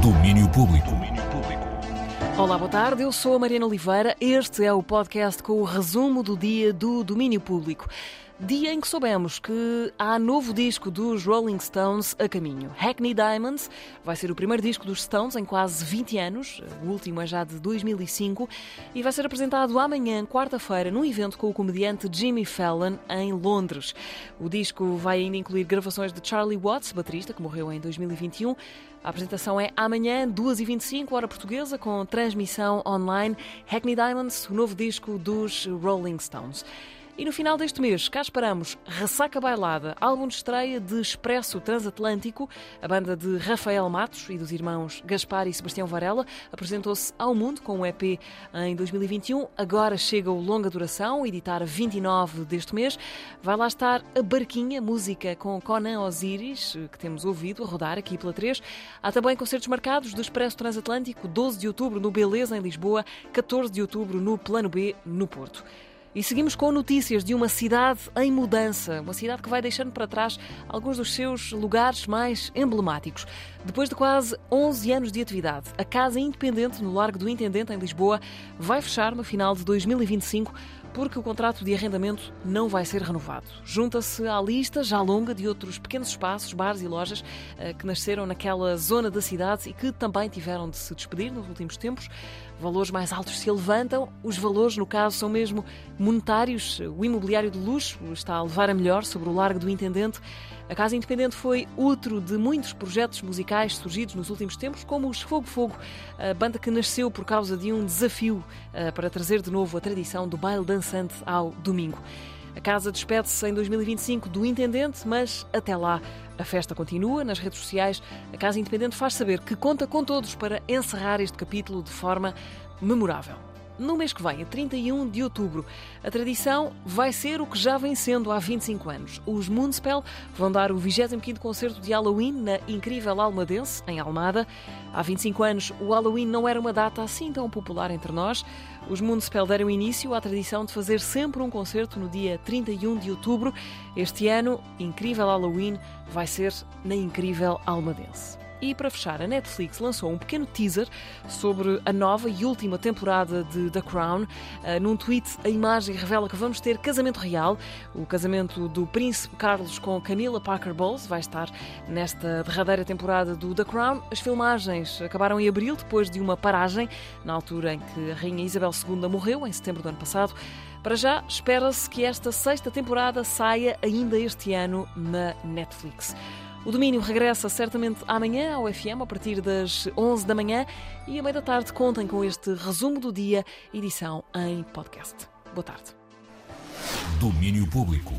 Domínio Público. Olá, boa tarde. Eu sou a Mariana Oliveira. Este é o podcast com o resumo do dia do domínio público. Dia em que soubemos que há novo disco dos Rolling Stones a caminho. Hackney Diamonds vai ser o primeiro disco dos Stones em quase 20 anos, o último é já de 2005, e vai ser apresentado amanhã, quarta-feira, num evento com o comediante Jimmy Fallon em Londres. O disco vai ainda incluir gravações de Charlie Watts, baterista, que morreu em 2021. A apresentação é amanhã, 2h25, hora portuguesa, com transmissão online. Hackney Diamonds, o novo disco dos Rolling Stones. E no final deste mês, cá esperamos Ressaca Bailada, álbum de estreia de Expresso Transatlântico. A banda de Rafael Matos e dos irmãos Gaspar e Sebastião Varela apresentou-se ao mundo com um EP em 2021. Agora chega o longa duração, editar 29 deste mês. Vai lá estar a Barquinha, música com Conan Osiris, que temos ouvido a rodar aqui pela 3. Há também concertos marcados do Expresso Transatlântico, 12 de outubro no Beleza, em Lisboa, 14 de outubro no Plano B, no Porto. E seguimos com notícias de uma cidade em mudança, uma cidade que vai deixando para trás alguns dos seus lugares mais emblemáticos. Depois de quase 11 anos de atividade, a Casa Independente no Largo do Intendente, em Lisboa, vai fechar no final de 2025 porque o contrato de arrendamento não vai ser renovado. Junta-se à lista já longa de outros pequenos espaços, bares e lojas eh, que nasceram naquela zona da cidade e que também tiveram de se despedir nos últimos tempos. Valores mais altos se levantam, os valores, no caso, são mesmo monetários. O imobiliário de luxo está a levar a melhor sobre o Largo do Intendente. A Casa Independente foi outro de muitos projetos musicais surgidos nos últimos tempos, como os Fogo Fogo, a banda que nasceu por causa de um desafio uh, para trazer de novo a tradição do baile dançante ao domingo. A casa despede-se em 2025 do Intendente, mas até lá a festa continua. Nas redes sociais, a Casa Independente faz saber que conta com todos para encerrar este capítulo de forma memorável no mês que vem, a 31 de outubro. A tradição vai ser o que já vem sendo há 25 anos. Os Moonspell vão dar o 25º concerto de Halloween na incrível Almadense, em Almada. Há 25 anos, o Halloween não era uma data assim tão popular entre nós. Os Moonspell deram início à tradição de fazer sempre um concerto no dia 31 de outubro. Este ano, incrível Halloween vai ser na incrível Almadense. E para fechar, a Netflix lançou um pequeno teaser sobre a nova e última temporada de The Crown. Uh, num tweet, a imagem revela que vamos ter casamento real. O casamento do Príncipe Carlos com Camila Parker Bowles vai estar nesta derradeira temporada do The Crown. As filmagens acabaram em abril, depois de uma paragem, na altura em que a Rainha Isabel II morreu, em setembro do ano passado. Para já, espera-se que esta sexta temporada saia ainda este ano na Netflix. O domínio regressa certamente amanhã ao FM a partir das 11 da manhã e à meia da tarde contem com este resumo do dia, edição em podcast. Boa tarde. Domínio Público.